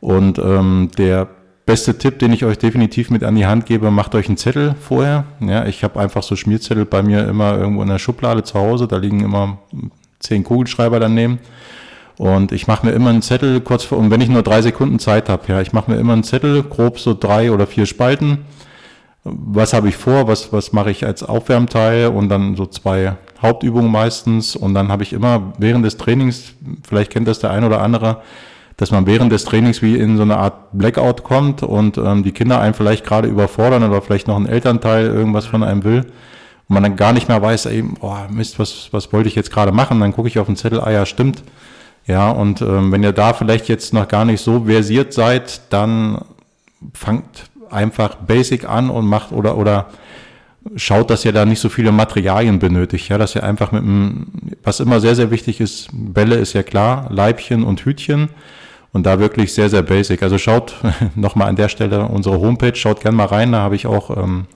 B: Und ähm, der beste Tipp, den ich euch definitiv mit an die Hand gebe, macht euch einen Zettel vorher. Ja, ich habe einfach so Schmierzettel bei mir immer irgendwo in der Schublade zu Hause. Da liegen immer zehn Kugelschreiber daneben. Und ich mache mir immer einen Zettel kurz vor, und wenn ich nur drei Sekunden Zeit habe, ja, ich mache mir immer einen Zettel, grob so drei oder vier Spalten. Was habe ich vor, was, was mache ich als Aufwärmteil und dann so zwei Hauptübungen meistens. Und dann habe ich immer während des Trainings, vielleicht kennt das der ein oder andere, dass man während des Trainings wie in so eine Art Blackout kommt und ähm, die Kinder einen vielleicht gerade überfordern oder vielleicht noch ein Elternteil irgendwas von einem will und man dann gar nicht mehr weiß, ey, oh Mist, was, was wollte ich jetzt gerade machen? Dann gucke ich auf den Zettel, ah ja, stimmt, ja, und ähm, wenn ihr da vielleicht jetzt noch gar nicht so versiert seid, dann fangt einfach basic an und macht oder, oder schaut, dass ihr da nicht so viele Materialien benötigt, ja, dass ihr einfach mit einem, was immer sehr, sehr wichtig ist, Bälle ist ja klar, Leibchen und Hütchen und da wirklich sehr, sehr basic. Also schaut nochmal an der Stelle unsere Homepage, schaut gerne mal rein, da habe ich auch ähm,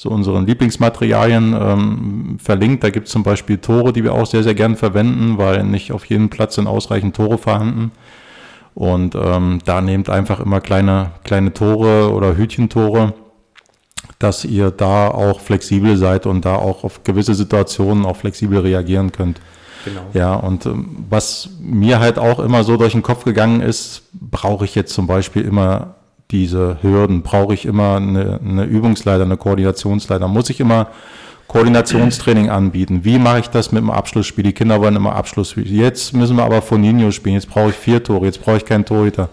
B: so unseren Lieblingsmaterialien ähm, verlinkt. Da gibt es zum Beispiel Tore, die wir auch sehr, sehr gern verwenden, weil nicht auf jedem Platz sind ausreichend Tore vorhanden. Und ähm, da nehmt einfach immer kleine, kleine Tore oder Hütchentore, dass ihr da auch flexibel seid und da auch auf gewisse Situationen auch flexibel reagieren könnt. Genau. Ja, und ähm, was mir halt auch immer so durch den Kopf gegangen ist, brauche ich jetzt zum Beispiel immer diese Hürden? Brauche ich immer eine, eine Übungsleiter, eine Koordinationsleiter? Muss ich immer Koordinationstraining anbieten? Wie mache ich das mit dem Abschlussspiel? Die Kinder wollen immer Abschlussspiel. Jetzt müssen wir aber Foninho spielen. Jetzt brauche ich vier Tore. Jetzt brauche ich keinen Torhüter.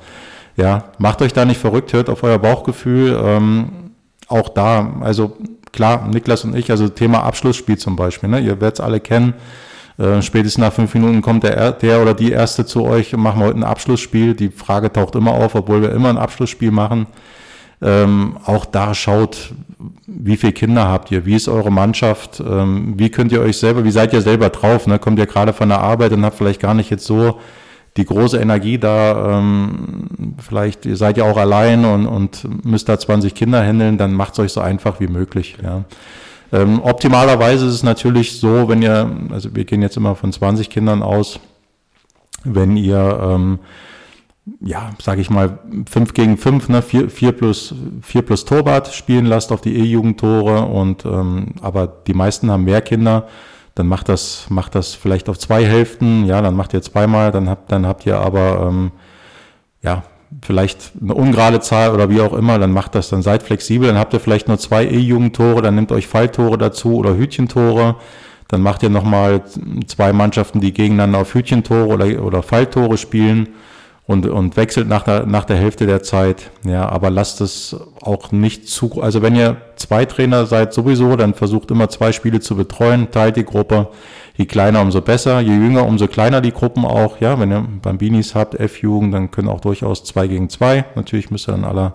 B: Ja, macht euch da nicht verrückt. Hört auf euer Bauchgefühl. Ähm, auch da, also klar, Niklas und ich, also Thema Abschlussspiel zum Beispiel. Ne? Ihr werdet es alle kennen äh, spätestens nach fünf Minuten kommt der, der oder die Erste zu euch und machen heute ein Abschlussspiel. Die Frage taucht immer auf, obwohl wir immer ein Abschlussspiel machen. Ähm, auch da schaut, wie viele Kinder habt ihr, wie ist eure Mannschaft, ähm, wie könnt ihr euch selber, wie seid ihr selber drauf, ne? kommt ihr gerade von der Arbeit und habt vielleicht gar nicht jetzt so die große Energie da, ähm, vielleicht ihr seid ja auch allein und, und müsst da 20 Kinder handeln, dann macht es euch so einfach wie möglich. Ja. Ähm, optimalerweise ist es natürlich so, wenn ihr, also wir gehen jetzt immer von 20 Kindern aus, wenn ihr, ähm, ja, sage ich mal, 5 gegen 5, ne, 4, 4 plus 4 plus Torwart spielen lasst auf die E-Jugendtore und ähm, aber die meisten haben mehr Kinder, dann macht das, macht das vielleicht auf zwei Hälften, ja, dann macht ihr zweimal, dann habt, dann habt ihr aber ähm, ja, vielleicht eine ungerade Zahl oder wie auch immer, dann macht das, dann seid flexibel, dann habt ihr vielleicht nur zwei E-Jugendtore, dann nehmt euch Falltore dazu oder Hütchentore, dann macht ihr nochmal zwei Mannschaften, die gegeneinander auf Hütchentore oder, oder Falltore spielen und, und wechselt nach der, nach der Hälfte der Zeit. Ja, aber lasst es auch nicht zu, also wenn ihr zwei Trainer seid sowieso, dann versucht immer zwei Spiele zu betreuen, teilt die Gruppe. Je kleiner, umso besser. Je jünger, umso kleiner die Gruppen auch. Ja, wenn ihr Bambinis habt, F-Jugend, dann können auch durchaus zwei gegen zwei. Natürlich müsst ihr dann alle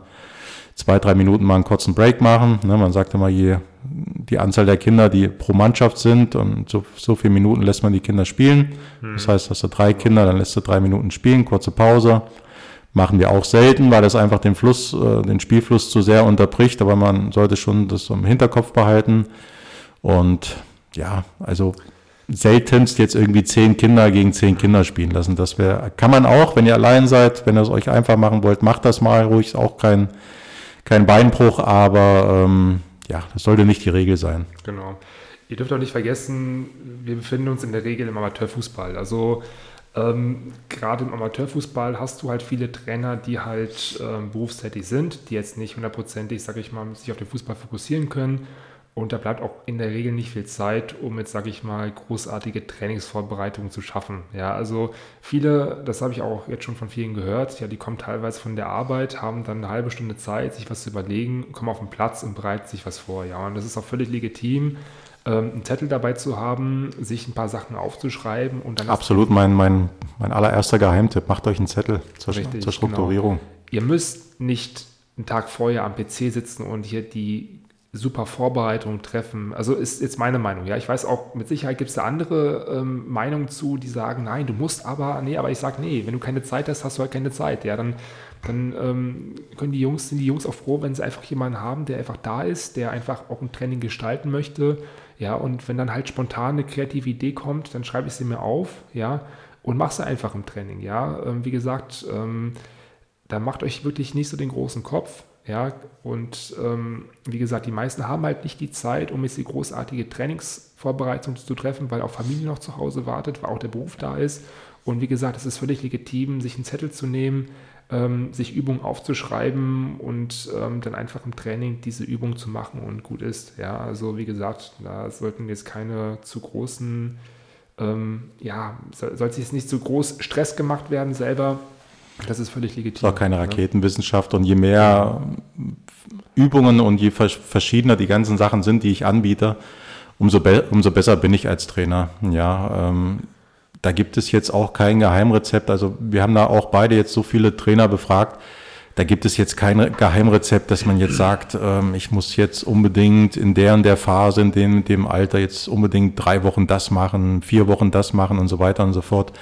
B: zwei, drei Minuten mal einen kurzen Break machen. Ne, man sagt immer, je, die Anzahl der Kinder, die pro Mannschaft sind und so, so viele Minuten lässt man die Kinder spielen. Mhm. Das heißt, hast du drei Kinder, dann lässt du drei Minuten spielen, kurze Pause. Machen wir auch selten, weil das einfach den Fluss, äh, den Spielfluss zu sehr unterbricht, aber man sollte schon das im Hinterkopf behalten. Und ja, also seltenst jetzt irgendwie zehn Kinder gegen zehn Kinder spielen lassen. Das wäre, kann man auch, wenn ihr allein seid, wenn ihr es euch einfach machen wollt, macht das mal ruhig, ist auch kein, kein Beinbruch, aber ähm, ja, das sollte nicht die Regel sein.
C: Genau. Ihr dürft auch nicht vergessen, wir befinden uns in der Regel im Amateurfußball. Also ähm, gerade im Amateurfußball hast du halt viele Trainer, die halt ähm, berufstätig sind, die jetzt nicht hundertprozentig, sage ich mal, sich auf den Fußball fokussieren können und da bleibt auch in der Regel nicht viel Zeit, um jetzt, sage ich mal, großartige Trainingsvorbereitungen zu schaffen. Ja, also viele, das habe ich auch jetzt schon von vielen gehört, ja, die kommen teilweise von der Arbeit, haben dann eine halbe Stunde Zeit, sich was zu überlegen, kommen auf den Platz und bereiten sich was vor. Ja, und das ist auch völlig legitim, ähm, einen Zettel dabei zu haben, sich ein paar Sachen aufzuschreiben und dann.
B: Absolut, mein, mein, mein allererster Geheimtipp. Macht euch einen Zettel zur, Richtig, zur Strukturierung. Genau.
C: Ihr müsst nicht einen Tag vorher am PC sitzen und hier die super Vorbereitung treffen. Also ist jetzt meine Meinung. Ja, ich weiß auch, mit Sicherheit gibt es da andere ähm, Meinungen zu, die sagen, nein, du musst aber, nee, aber ich sage, nee, wenn du keine Zeit hast, hast du halt keine Zeit. Ja, dann, dann ähm, können die Jungs, sind die Jungs auch froh, wenn sie einfach jemanden haben, der einfach da ist, der einfach auch ein Training gestalten möchte. Ja, und wenn dann halt spontan eine kreative Idee kommt, dann schreibe ich sie mir auf, ja, und mach sie einfach im Training. Ja, ähm, wie gesagt, ähm, da macht euch wirklich nicht so den großen Kopf ja, und ähm, wie gesagt, die meisten haben halt nicht die Zeit, um jetzt die großartige Trainingsvorbereitung zu treffen, weil auch Familie noch zu Hause wartet, weil auch der Beruf da ist. Und wie gesagt, es ist völlig legitim, sich einen Zettel zu nehmen, ähm, sich Übungen aufzuschreiben und ähm, dann einfach im Training diese Übung zu machen und gut ist. Ja, also wie gesagt, da sollten jetzt keine zu großen, ähm, ja, soll, sollte jetzt nicht zu groß Stress gemacht werden selber das ist völlig legitim. Das
B: ist auch keine Raketenwissenschaft und je mehr Übungen und je verschiedener die ganzen Sachen sind, die ich anbiete, umso, be umso besser bin ich als Trainer. Ja, ähm, da gibt es jetzt auch kein Geheimrezept. Also wir haben da auch beide jetzt so viele Trainer befragt. Da gibt es jetzt kein Geheimrezept, dass man jetzt sagt, ähm, ich muss jetzt unbedingt in der und der Phase, in dem, in dem Alter jetzt unbedingt drei Wochen das machen, vier Wochen das machen und so weiter und so fort.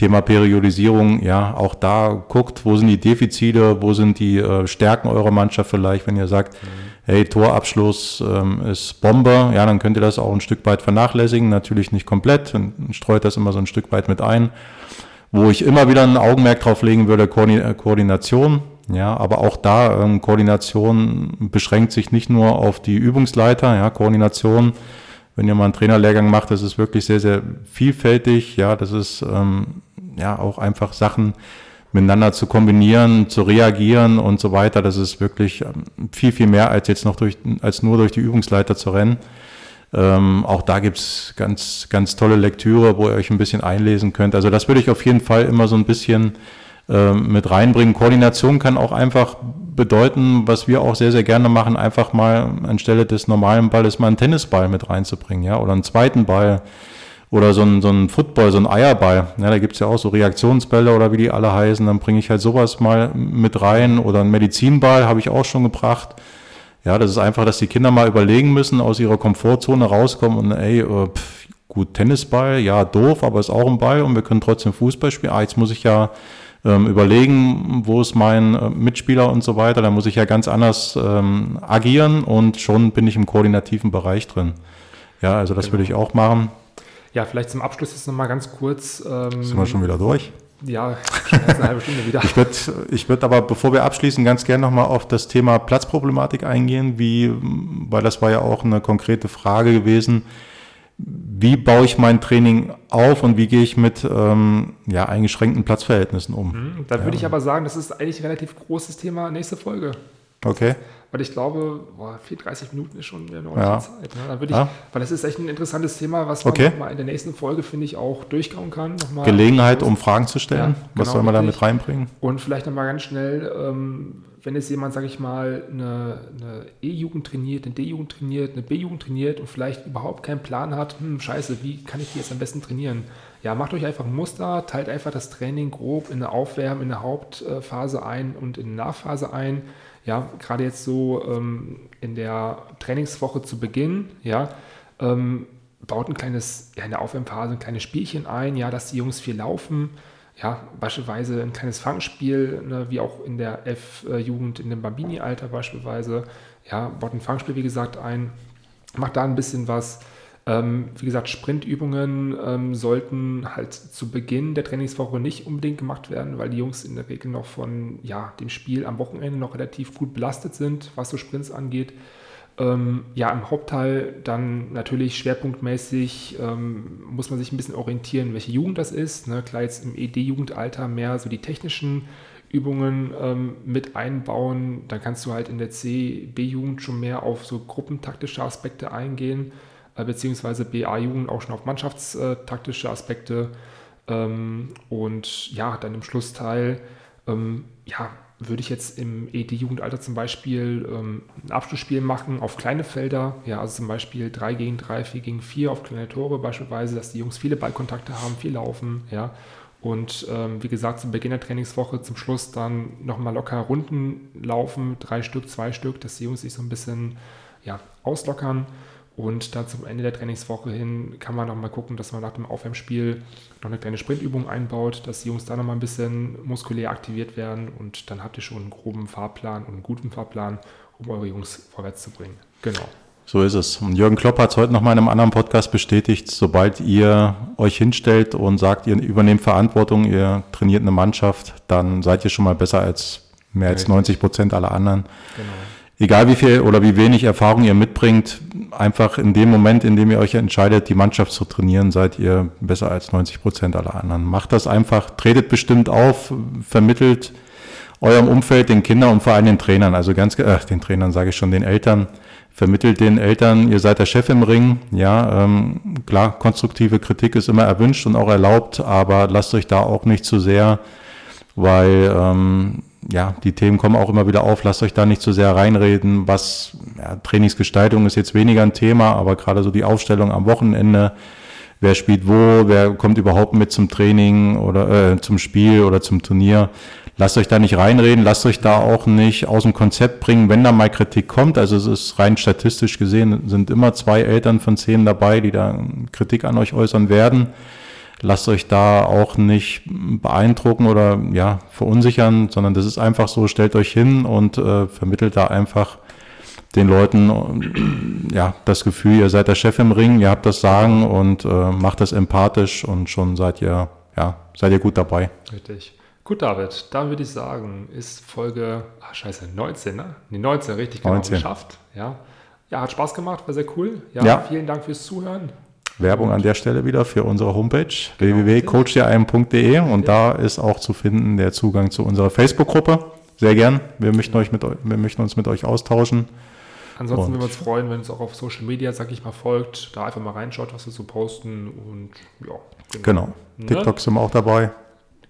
B: Thema Periodisierung, ja, auch da guckt, wo sind die Defizite, wo sind die äh, Stärken eurer Mannschaft vielleicht, wenn ihr sagt, mhm. hey, Torabschluss ähm, ist Bombe, ja, dann könnt ihr das auch ein Stück weit vernachlässigen, natürlich nicht komplett und streut das immer so ein Stück weit mit ein. Wo ich immer wieder ein Augenmerk drauf legen würde, äh, Koordination, ja, aber auch da ähm, Koordination beschränkt sich nicht nur auf die Übungsleiter, ja, Koordination wenn ihr mal einen Trainerlehrgang macht, das ist wirklich sehr, sehr vielfältig. Ja, das ist ähm, ja auch einfach Sachen miteinander zu kombinieren, zu reagieren und so weiter. Das ist wirklich ähm, viel, viel mehr als jetzt noch durch, als nur durch die Übungsleiter zu rennen. Ähm, auch da gibt's ganz, ganz tolle Lektüre, wo ihr euch ein bisschen einlesen könnt. Also das würde ich auf jeden Fall immer so ein bisschen äh, mit reinbringen. Koordination kann auch einfach bedeuten, was wir auch sehr, sehr gerne machen, einfach mal anstelle des normalen Balles mal einen Tennisball mit reinzubringen, ja, oder einen zweiten Ball oder so ein, so ein Football, so ein Eierball. Ja, da gibt's ja auch so Reaktionsbälle oder wie die alle heißen. Dann bringe ich halt sowas mal mit rein oder einen Medizinball habe ich auch schon gebracht. Ja, das ist einfach, dass die Kinder mal überlegen müssen, aus ihrer Komfortzone rauskommen und ey, äh, pff, gut, Tennisball, ja, doof, aber ist auch ein Ball und wir können trotzdem Fußball spielen. Ah, jetzt muss ich ja ähm, überlegen, wo ist mein äh, Mitspieler und so weiter. Da muss ich ja ganz anders ähm, agieren und schon bin ich im koordinativen Bereich drin. Ja, also das genau. würde ich auch machen.
C: Ja, vielleicht zum Abschluss jetzt nochmal ganz kurz.
B: Ähm, Sind wir schon wieder durch?
C: Ja, eine halbe Stunde wieder.
B: ich würde ich würd aber, bevor wir abschließen, ganz gerne nochmal auf das Thema Platzproblematik eingehen, wie, weil das war ja auch eine konkrete Frage gewesen wie baue ich mein Training auf und wie gehe ich mit ähm, ja, eingeschränkten Platzverhältnissen um?
C: Mhm, da würde ja. ich aber sagen, das ist eigentlich ein relativ großes Thema. Nächste Folge.
B: Okay.
C: Weil ich glaube, boah, 34 Minuten ist schon eine ordentliche ja. Zeit. Ne? Da würde ich, ja. Weil das ist echt ein interessantes Thema, was man
B: okay.
C: mal in der nächsten Folge, finde ich, auch durchkauen kann.
B: Gelegenheit, um Fragen zu stellen. Ja, was genau, soll man da mit reinbringen?
C: Und vielleicht nochmal ganz schnell, ähm, wenn jetzt jemand, sage ich mal, eine, eine E-Jugend trainiert, eine D-Jugend trainiert, eine B-Jugend trainiert und vielleicht überhaupt keinen Plan hat, hm, scheiße, wie kann ich die jetzt am besten trainieren? Ja, macht euch einfach ein Muster, teilt einfach das Training grob in eine Aufwärm, in eine Hauptphase ein und in eine Nachphase ein. Ja, gerade jetzt so ähm, in der Trainingswoche zu Beginn, ja, ähm, baut ein kleines, ja, in der Aufwärmphase ein kleines Spielchen ein, ja, dass die Jungs viel laufen, ja, beispielsweise ein kleines Fangspiel, ne, wie auch in der F-Jugend, in dem Bambini-Alter beispielsweise, ja, baut ein Fangspiel, wie gesagt, ein, macht da ein bisschen was. Ähm, wie gesagt, Sprintübungen ähm, sollten halt zu Beginn der Trainingswoche nicht unbedingt gemacht werden, weil die Jungs in der Regel noch von ja, dem Spiel am Wochenende noch relativ gut belastet sind, was so Sprints angeht. Ähm, ja, im Hauptteil dann natürlich schwerpunktmäßig ähm, muss man sich ein bisschen orientieren, welche Jugend das ist. Ne? Klar, jetzt im ED-Jugendalter mehr so die technischen Übungen ähm, mit einbauen. Dann kannst du halt in der C-B-Jugend schon mehr auf so gruppentaktische Aspekte eingehen, beziehungsweise BA-Jugend auch schon auf mannschaftstaktische Aspekte. Ähm, und ja, dann im Schlussteil, ähm, ja, würde ich jetzt im ED-Jugendalter zum Beispiel ähm, ein Abschlussspiel machen auf kleine Felder, ja, also zum Beispiel 3 gegen 3, 4 gegen 4 auf kleine Tore beispielsweise, dass die Jungs viele Ballkontakte haben, viel laufen, ja. Und ähm, wie gesagt, zum Beginn der Trainingswoche zum Schluss dann nochmal locker Runden laufen, drei Stück, zwei Stück, dass die Jungs sich so ein bisschen ja, auslockern. Und dann zum Ende der Trainingswoche hin kann man nochmal gucken, dass man nach dem Aufwärmspiel noch eine kleine Sprintübung einbaut, dass die Jungs da nochmal ein bisschen muskulär aktiviert werden und dann habt ihr schon einen groben Fahrplan und einen guten Fahrplan, um eure Jungs vorwärts zu bringen. Genau.
B: So ist es. Und Jürgen Klopp hat es heute noch mal in einem anderen Podcast bestätigt, sobald ihr euch hinstellt und sagt, ihr übernehmt Verantwortung, ihr trainiert eine Mannschaft, dann seid ihr schon mal besser als mehr als 90 Prozent aller anderen. Genau egal wie viel oder wie wenig Erfahrung ihr mitbringt, einfach in dem Moment, in dem ihr euch entscheidet, die Mannschaft zu trainieren, seid ihr besser als 90 Prozent aller anderen. Macht das einfach, tretet bestimmt auf, vermittelt eurem Umfeld, den Kindern und vor allem den Trainern, also ganz, äh, den Trainern sage ich schon, den Eltern, vermittelt den Eltern, ihr seid der Chef im Ring, ja, ähm, klar, konstruktive Kritik ist immer erwünscht und auch erlaubt, aber lasst euch da auch nicht zu sehr, weil ähm, ja, die Themen kommen auch immer wieder auf. Lasst euch da nicht zu sehr reinreden. Was ja, Trainingsgestaltung ist jetzt weniger ein Thema, aber gerade so die Aufstellung am Wochenende, wer spielt wo, wer kommt überhaupt mit zum Training oder äh, zum Spiel oder zum Turnier. Lasst euch da nicht reinreden, lasst euch da auch nicht aus dem Konzept bringen, wenn da mal Kritik kommt. Also es ist rein statistisch gesehen, sind immer zwei Eltern von zehn dabei, die da Kritik an euch äußern werden lasst euch da auch nicht beeindrucken oder ja, verunsichern, sondern das ist einfach so, stellt euch hin und äh, vermittelt da einfach den Leuten ja das Gefühl, ihr seid der Chef im Ring, ihr habt das Sagen und äh, macht das empathisch und schon seid ihr, ja, seid ihr gut dabei.
C: Richtig. Gut, David, dann würde ich sagen, ist Folge, ach scheiße, 19, ne? Nee, 19, richtig, genau, 19. geschafft. Ja. ja, hat Spaß gemacht, war sehr cool. Ja, ja. vielen Dank fürs Zuhören.
B: Werbung an der Stelle wieder für unsere Homepage genau. www.coachdm.de und da ist auch zu finden der Zugang zu unserer Facebook-Gruppe. Sehr gern. Wir möchten, euch mit, wir möchten uns mit euch austauschen.
C: Ansonsten würden wir uns freuen, wenn es auch auf Social Media, sag ich mal, folgt, da einfach mal reinschaut, was wir so posten und ja.
B: Genau. genau. Ne? TikTok sind wir auch dabei.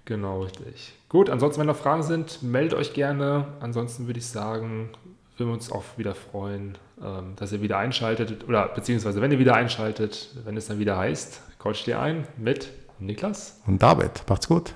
C: Genau, richtig. Gut, ansonsten, wenn noch Fragen sind, meldet euch gerne. Ansonsten würde ich sagen, würden wir uns auch wieder freuen, ähm, dass ihr wieder einschaltet oder beziehungsweise wenn ihr wieder einschaltet, wenn es dann wieder heißt, Coach dir ein mit Niklas
B: und David. Macht's gut.